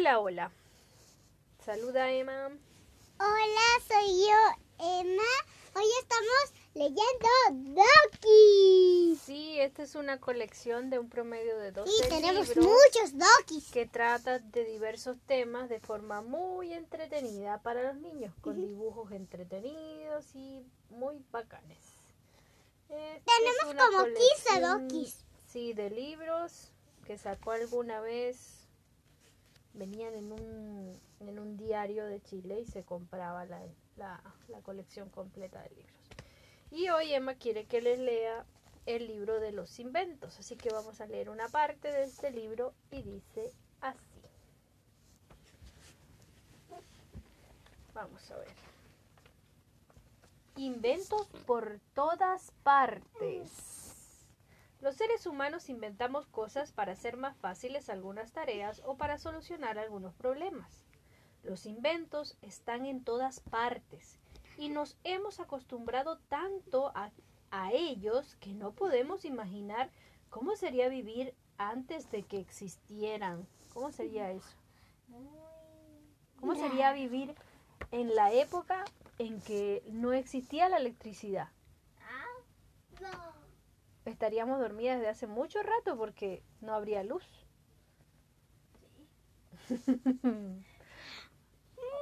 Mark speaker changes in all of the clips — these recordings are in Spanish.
Speaker 1: Hola, hola. Saluda Emma.
Speaker 2: Hola, soy yo, Emma. Hoy estamos leyendo Doki.
Speaker 1: Sí, esta es una colección de un promedio de 12
Speaker 2: Y tenemos
Speaker 1: libros
Speaker 2: muchos Dokis.
Speaker 1: que trata de diversos temas de forma muy entretenida para los niños, con dibujos entretenidos y muy bacanes. Esta es
Speaker 2: Tenemos como 15
Speaker 1: colección,
Speaker 2: Dokis.
Speaker 1: Sí, de libros que sacó alguna vez. Venían en un, en un diario de Chile y se compraba la, la, la colección completa de libros. Y hoy Emma quiere que les lea el libro de los inventos, así que vamos a leer una parte de este libro y dice así. Vamos a ver. Inventos por todas partes. Los seres humanos inventamos cosas para hacer más fáciles algunas tareas o para solucionar algunos problemas. Los inventos están en todas partes y nos hemos acostumbrado tanto a, a ellos que no podemos imaginar cómo sería vivir antes de que existieran. ¿Cómo sería eso? ¿Cómo sería vivir en la época en que no existía la electricidad? Estaríamos dormidas desde hace mucho rato porque no habría luz.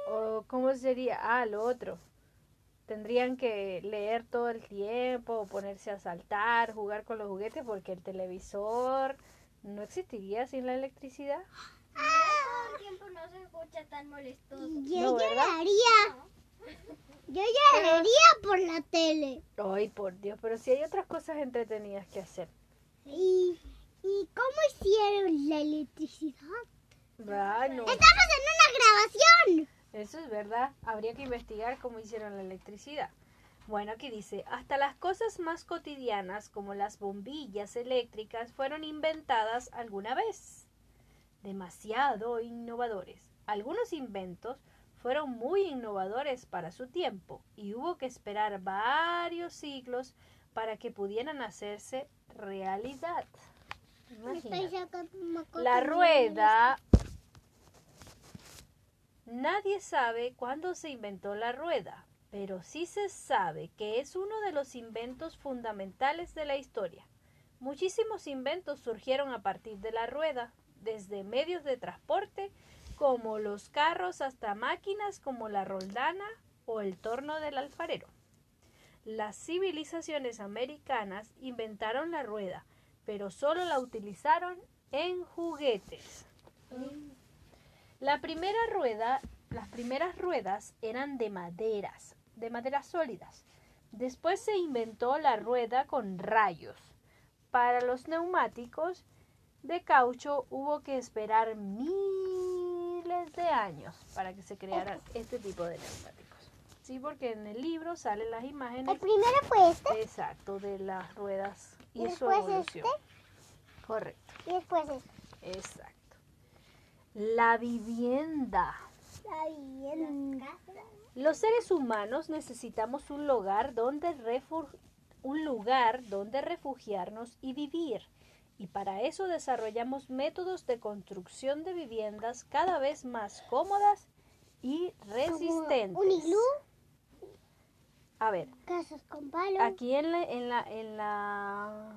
Speaker 1: o cómo sería, ah, lo otro. Tendrían que leer todo el tiempo, ponerse a saltar, jugar con los juguetes porque el televisor no existiría sin la electricidad.
Speaker 3: Todo el tiempo no se escucha tan molestoso.
Speaker 2: Yo
Speaker 1: No, ¿verdad?
Speaker 2: Yo lloraría por la tele.
Speaker 1: Ay, por Dios, pero si hay otras cosas entretenidas que hacer.
Speaker 2: ¿Y, y cómo hicieron la electricidad?
Speaker 1: Ah, no.
Speaker 2: Estamos en una grabación.
Speaker 1: Eso es verdad. Habría que investigar cómo hicieron la electricidad. Bueno, aquí dice, hasta las cosas más cotidianas como las bombillas eléctricas fueron inventadas alguna vez. Demasiado innovadores. Algunos inventos fueron muy innovadores para su tiempo y hubo que esperar varios siglos para que pudieran hacerse realidad. La rueda. Nadie sabe cuándo se inventó la rueda, pero sí se sabe que es uno de los inventos fundamentales de la historia. Muchísimos inventos surgieron a partir de la rueda, desde medios de transporte como los carros hasta máquinas como la roldana o el torno del alfarero. Las civilizaciones americanas inventaron la rueda, pero solo la utilizaron en juguetes. La primera rueda, las primeras ruedas eran de maderas, de maderas sólidas. Después se inventó la rueda con rayos. Para los neumáticos de caucho hubo que esperar miles de años para que se crearan este tipo de neumáticos. Sí, porque en el libro salen las
Speaker 2: El
Speaker 1: imágenes
Speaker 2: primero fue este
Speaker 1: exacto de las ruedas y,
Speaker 2: ¿Y
Speaker 1: su
Speaker 2: después
Speaker 1: evolución. Correcto,
Speaker 2: y después este.
Speaker 1: exacto. La vivienda.
Speaker 2: La vivienda.
Speaker 1: Los seres humanos necesitamos un lugar donde refu- un lugar donde refugiarnos y vivir. Y para eso desarrollamos métodos de construcción de viviendas cada vez más cómodas y resistentes.
Speaker 2: Un iglú,
Speaker 1: A ver,
Speaker 2: casas con palos.
Speaker 1: aquí en la, en la, en la,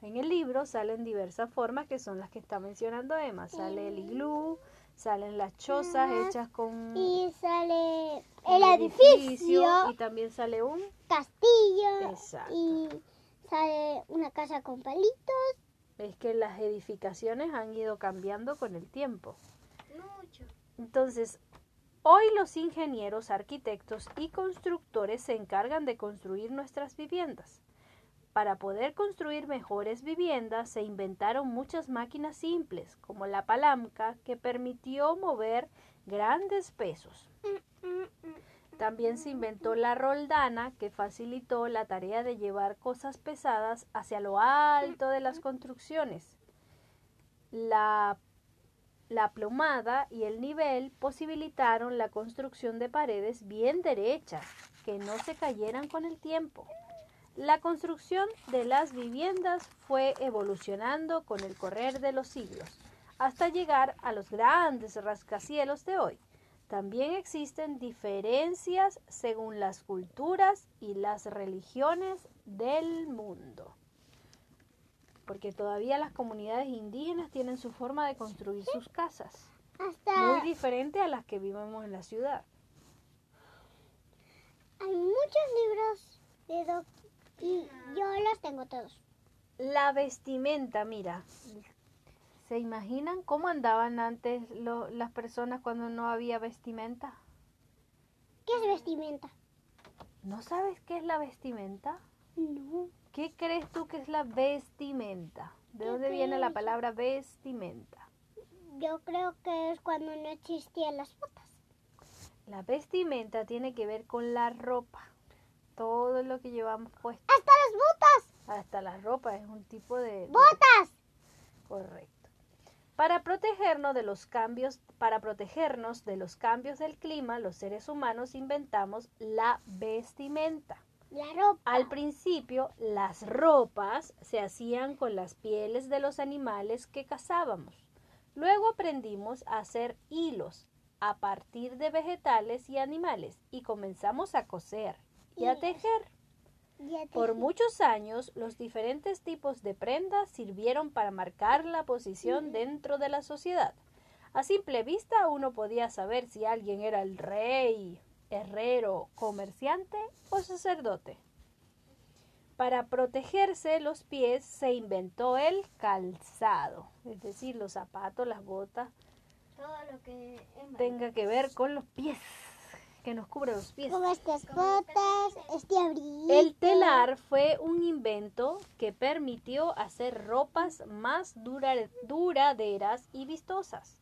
Speaker 1: en el libro salen diversas formas que son las que está mencionando Emma. Sale el iglú, salen las chozas
Speaker 2: Ajá.
Speaker 1: hechas con
Speaker 2: Y sale el edificio,
Speaker 1: y también sale un
Speaker 2: castillo.
Speaker 1: Exacto.
Speaker 2: Y sale una casa con palitos.
Speaker 1: Es que las edificaciones han ido cambiando con el tiempo.
Speaker 3: Mucho.
Speaker 1: Entonces, hoy los ingenieros, arquitectos y constructores se encargan de construir nuestras viviendas. Para poder construir mejores viviendas se inventaron muchas máquinas simples, como la palanca, que permitió mover grandes pesos. También se inventó la roldana, que facilitó la tarea de llevar cosas pesadas hacia lo alto de las construcciones. La, la plomada y el nivel posibilitaron la construcción de paredes bien derechas, que no se cayeran con el tiempo. La construcción de las viviendas fue evolucionando con el correr de los siglos, hasta llegar a los grandes rascacielos de hoy. También existen diferencias según las culturas y las religiones del mundo. Porque todavía las comunidades indígenas tienen su forma de construir sus casas,
Speaker 2: Hasta
Speaker 1: muy diferente a las que vivimos en la ciudad.
Speaker 2: hay muchos libros de doc y yo los tengo todos.
Speaker 1: La vestimenta, mira, ¿se imaginan cómo andaban antes lo- las personas cuando no había vestimenta?
Speaker 2: ¿Qué es vestimenta?
Speaker 1: ¿No sabes qué es la vestimenta?
Speaker 2: No.
Speaker 1: ¿Qué crees tú que es la vestimenta? ¿De
Speaker 2: ¿Qué
Speaker 1: dónde viene la palabra vestimenta?
Speaker 2: Yo creo que es cuando no existían las botas.
Speaker 1: La vestimenta tiene que ver con la ropa. Todo lo que llevamos puesto.
Speaker 2: ¡Hasta las botas!
Speaker 1: Hasta la ropa es un tipo de... de-
Speaker 2: ¡Botas!
Speaker 1: Correcto. Para protegernos de los cambios, para protegernos de los cambios del clima, los seres humanos inventamos la vestimenta.
Speaker 2: La ropa.
Speaker 1: Al principio, las ropas se hacían con las pieles de los animales que cazábamos. Luego aprendimos a hacer hilos a partir de vegetales y animales y comenzamos a coser y a tejer. Por muchos años, los diferentes tipos de prendas sirvieron para marcar la posición dentro de la sociedad. A simple vista uno podía saber si alguien era el rey, herrero, comerciante o sacerdote. Para protegerse los pies se inventó el calzado, es decir, los zapatos, las botas,
Speaker 3: Todo lo que
Speaker 1: tenga que ver con los pies, que nos cubre los pies.
Speaker 2: Estas botas, este abrigo.
Speaker 1: El telar fue un invento que permitió hacer ropas más dura- duraderas y vistosas.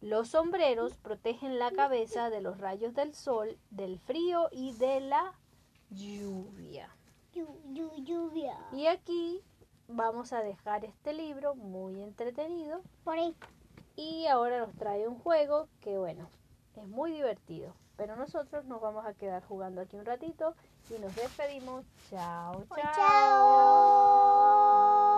Speaker 1: Los sombreros protegen la cabeza de los rayos del sol, del frío y de la lluvia.
Speaker 2: Llu- llu- lluvia.
Speaker 1: Y aquí vamos a dejar este libro muy entretenido
Speaker 2: Por ahí.
Speaker 1: y ahora nos trae un juego que bueno, es muy divertido. Pero nosotros nos vamos a quedar jugando aquí un ratito y nos despedimos. Chao, chao.
Speaker 2: Chao.